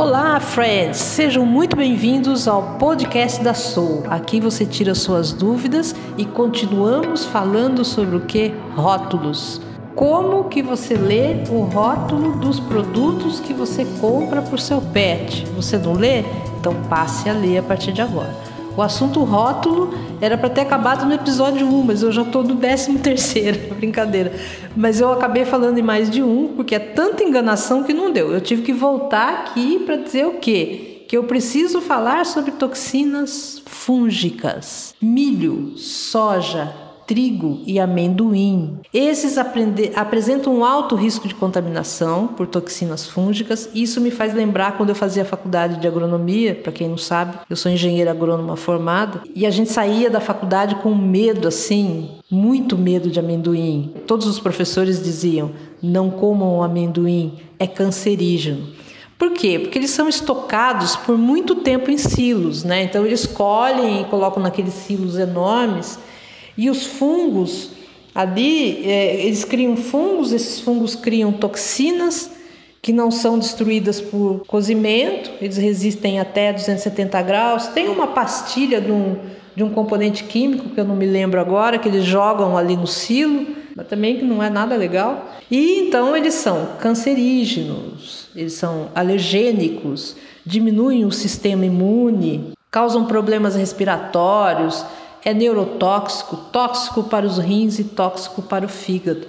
Olá, friends! Sejam muito bem-vindos ao podcast da Soul. Aqui você tira suas dúvidas e continuamos falando sobre o que? Rótulos. Como que você lê o rótulo dos produtos que você compra para o seu pet? Você não lê? Então passe a ler a partir de agora. O assunto rótulo era para ter acabado no episódio 1, mas eu já estou no 13 terceiro, brincadeira. Mas eu acabei falando em mais de um, porque é tanta enganação que não deu. Eu tive que voltar aqui para dizer o quê? Que eu preciso falar sobre toxinas fúngicas, milho, soja, trigo e amendoim. Esses apresentam um alto risco de contaminação por toxinas fúngicas. Isso me faz lembrar quando eu fazia faculdade de agronomia, para quem não sabe, eu sou engenheira agrônoma formada, e a gente saía da faculdade com medo assim, muito medo de amendoim. Todos os professores diziam: "Não comam amendoim, é cancerígeno". Por quê? Porque eles são estocados por muito tempo em silos, né? Então eles colhem e colocam naqueles silos enormes e os fungos, ali, é, eles criam fungos, esses fungos criam toxinas que não são destruídas por cozimento, eles resistem até 270 graus. Tem uma pastilha de um, de um componente químico, que eu não me lembro agora, que eles jogam ali no silo, mas também que não é nada legal. E então eles são cancerígenos, eles são alergênicos, diminuem o sistema imune, causam problemas respiratórios, é neurotóxico, tóxico para os rins e tóxico para o fígado.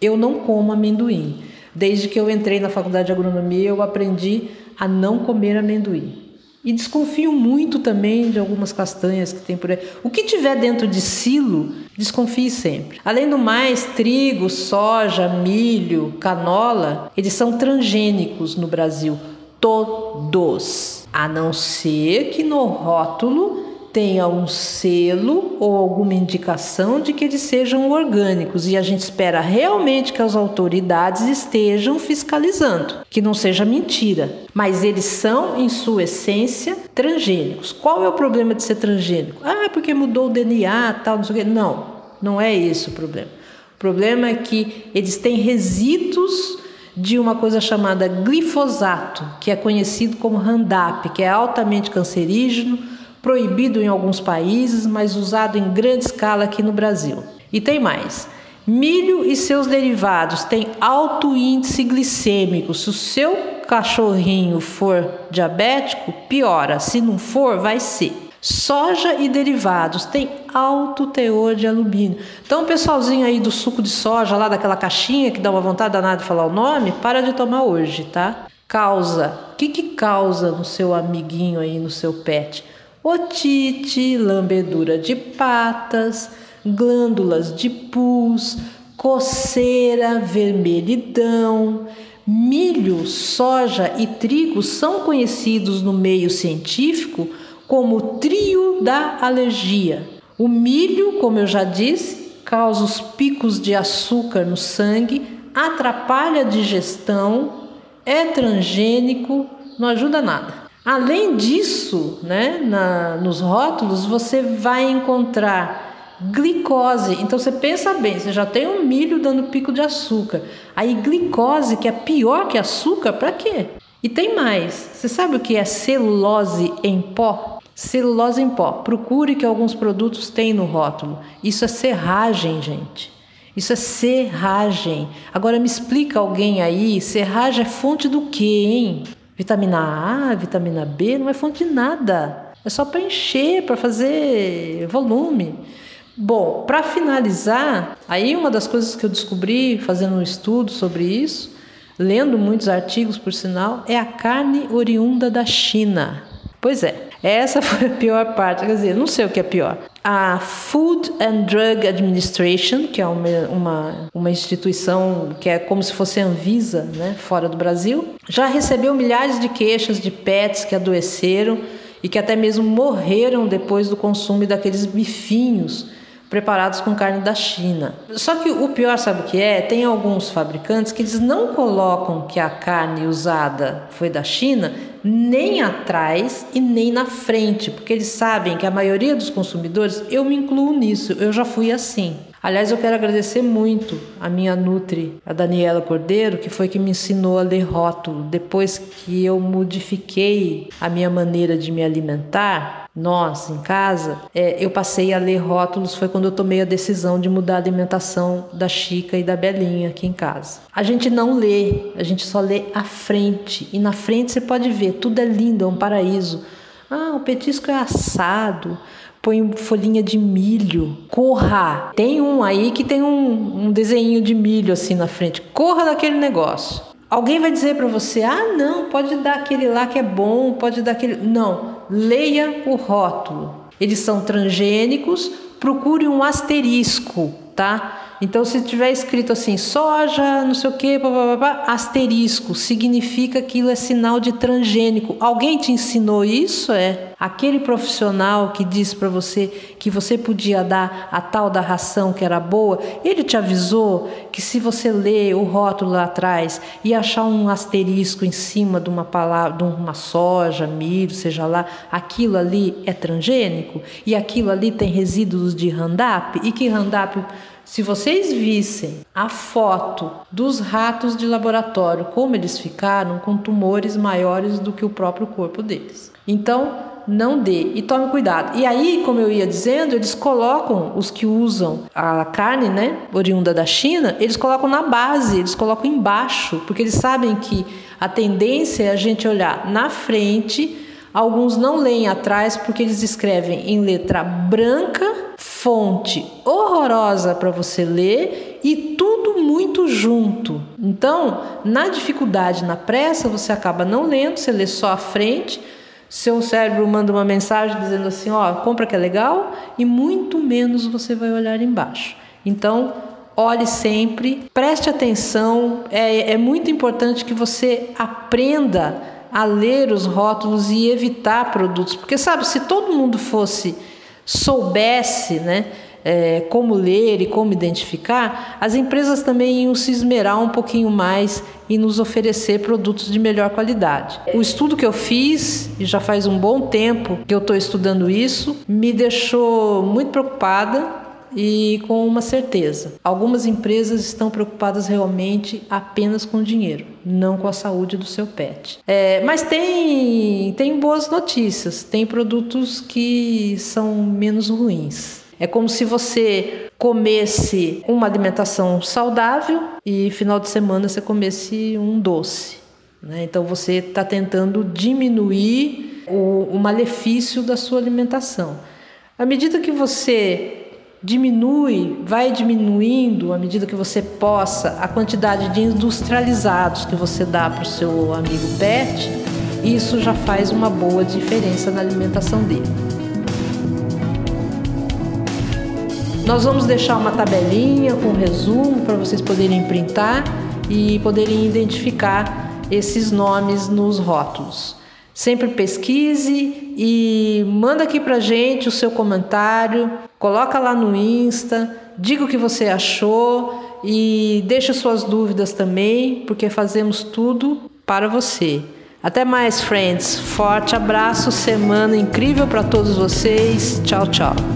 Eu não como amendoim. Desde que eu entrei na faculdade de agronomia, eu aprendi a não comer amendoim. E desconfio muito também de algumas castanhas que tem por aí. O que tiver dentro de silo, desconfie sempre. Além do mais, trigo, soja, milho, canola, eles são transgênicos no Brasil. Todos. A não ser que no rótulo tenha um selo ou alguma indicação de que eles sejam orgânicos e a gente espera realmente que as autoridades estejam fiscalizando, que não seja mentira. Mas eles são, em sua essência, transgênicos. Qual é o problema de ser transgênico? Ah, porque mudou o DNA, tal, não sei o quê. Não, não é esse o problema. O problema é que eles têm resíduos de uma coisa chamada glifosato, que é conhecido como Roundup, que é altamente cancerígeno proibido em alguns países, mas usado em grande escala aqui no Brasil. E tem mais. Milho e seus derivados têm alto índice glicêmico. Se o seu cachorrinho for diabético, piora. Se não for, vai ser. Soja e derivados têm alto teor de alumínio. Então, o pessoalzinho aí do suco de soja, lá daquela caixinha que dá uma vontade danada de falar o nome, para de tomar hoje, tá? Causa. O que, que causa no seu amiguinho aí, no seu pet? Otite, lambedura de patas, glândulas de pus, coceira, vermelhidão. Milho, soja e trigo são conhecidos no meio científico como o trio da alergia. O milho, como eu já disse, causa os picos de açúcar no sangue, atrapalha a digestão, é transgênico, não ajuda nada. Além disso, né, na, nos rótulos você vai encontrar glicose. Então você pensa bem, você já tem um milho dando pico de açúcar. Aí glicose, que é pior que açúcar, para quê? E tem mais. Você sabe o que é celulose em pó? Celulose em pó. Procure que alguns produtos têm no rótulo. Isso é serragem, gente. Isso é serragem. Agora me explica alguém aí, serragem é fonte do quê, hein? Vitamina A, vitamina B não é fonte de nada. É só para encher, para fazer volume. Bom, para finalizar, aí uma das coisas que eu descobri fazendo um estudo sobre isso, lendo muitos artigos por sinal, é a carne oriunda da China. Pois é, essa foi a pior parte. Quer dizer, não sei o que é pior. A Food and Drug Administration, que é uma, uma, uma instituição que é como se fosse a Anvisa, né, fora do Brasil, já recebeu milhares de queixas de pets que adoeceram e que até mesmo morreram depois do consumo daqueles bifinhos preparados com carne da China. Só que o pior, sabe o que é? Tem alguns fabricantes que eles não colocam que a carne usada foi da China nem atrás e nem na frente, porque eles sabem que a maioria dos consumidores, eu me incluo nisso, eu já fui assim. Aliás, eu quero agradecer muito a minha Nutri, a Daniela Cordeiro, que foi que me ensinou a ler rótulo. Depois que eu modifiquei a minha maneira de me alimentar, nós em casa, é, eu passei a ler rótulos. Foi quando eu tomei a decisão de mudar a alimentação da Chica e da Belinha aqui em casa. A gente não lê, a gente só lê à frente. E na frente você pode ver, tudo é lindo, é um paraíso. Ah, o petisco é assado põe folhinha de milho. Corra! Tem um aí que tem um, um desenho de milho assim na frente. Corra daquele negócio. Alguém vai dizer para você: ah, não, pode dar aquele lá que é bom, pode dar aquele. Não, leia o rótulo. Eles são transgênicos, procure um asterisco, tá? Então, se tiver escrito assim, soja, não sei o que, asterisco, significa que aquilo é sinal de transgênico. Alguém te ensinou isso? É. Aquele profissional que disse para você que você podia dar a tal da ração que era boa, ele te avisou que se você ler o rótulo lá atrás e achar um asterisco em cima de uma palavra, de uma soja, milho, seja lá, aquilo ali é transgênico e aquilo ali tem resíduos de Roundup e que Roundup se vocês vissem a foto dos ratos de laboratório, como eles ficaram com tumores maiores do que o próprio corpo deles. Então, não dê e tome cuidado. E aí, como eu ia dizendo, eles colocam os que usam a carne, né, oriunda da China, eles colocam na base, eles colocam embaixo, porque eles sabem que a tendência é a gente olhar na frente. Alguns não leem atrás porque eles escrevem em letra branca fonte horrorosa para você ler e tudo muito junto. Então, na dificuldade, na pressa, você acaba não lendo, você lê só a frente. Seu cérebro manda uma mensagem dizendo assim: ó, compra que é legal, e muito menos você vai olhar embaixo. Então, olhe sempre, preste atenção. É, é muito importante que você aprenda a ler os rótulos e evitar produtos, porque sabe, se todo mundo fosse soubesse né, é, como ler e como identificar, as empresas também iam se esmerar um pouquinho mais e nos oferecer produtos de melhor qualidade. O estudo que eu fiz, e já faz um bom tempo que eu estou estudando isso, me deixou muito preocupada e com uma certeza: algumas empresas estão preocupadas realmente apenas com o dinheiro, não com a saúde do seu pet. É, mas tem, tem boas notícias: tem produtos que são menos ruins. É como se você comesse uma alimentação saudável e final de semana você comesse um doce. Né? Então você está tentando diminuir o, o malefício da sua alimentação. À medida que você diminui, vai diminuindo à medida que você possa a quantidade de industrializados que você dá para o seu amigo pet, isso já faz uma boa diferença na alimentação dele. Nós vamos deixar uma tabelinha com resumo para vocês poderem printar e poderem identificar esses nomes nos rótulos. Sempre pesquise e manda aqui pra gente o seu comentário, coloca lá no Insta, diga o que você achou e deixa suas dúvidas também, porque fazemos tudo para você. Até mais, friends. Forte abraço, semana incrível para todos vocês. Tchau, tchau.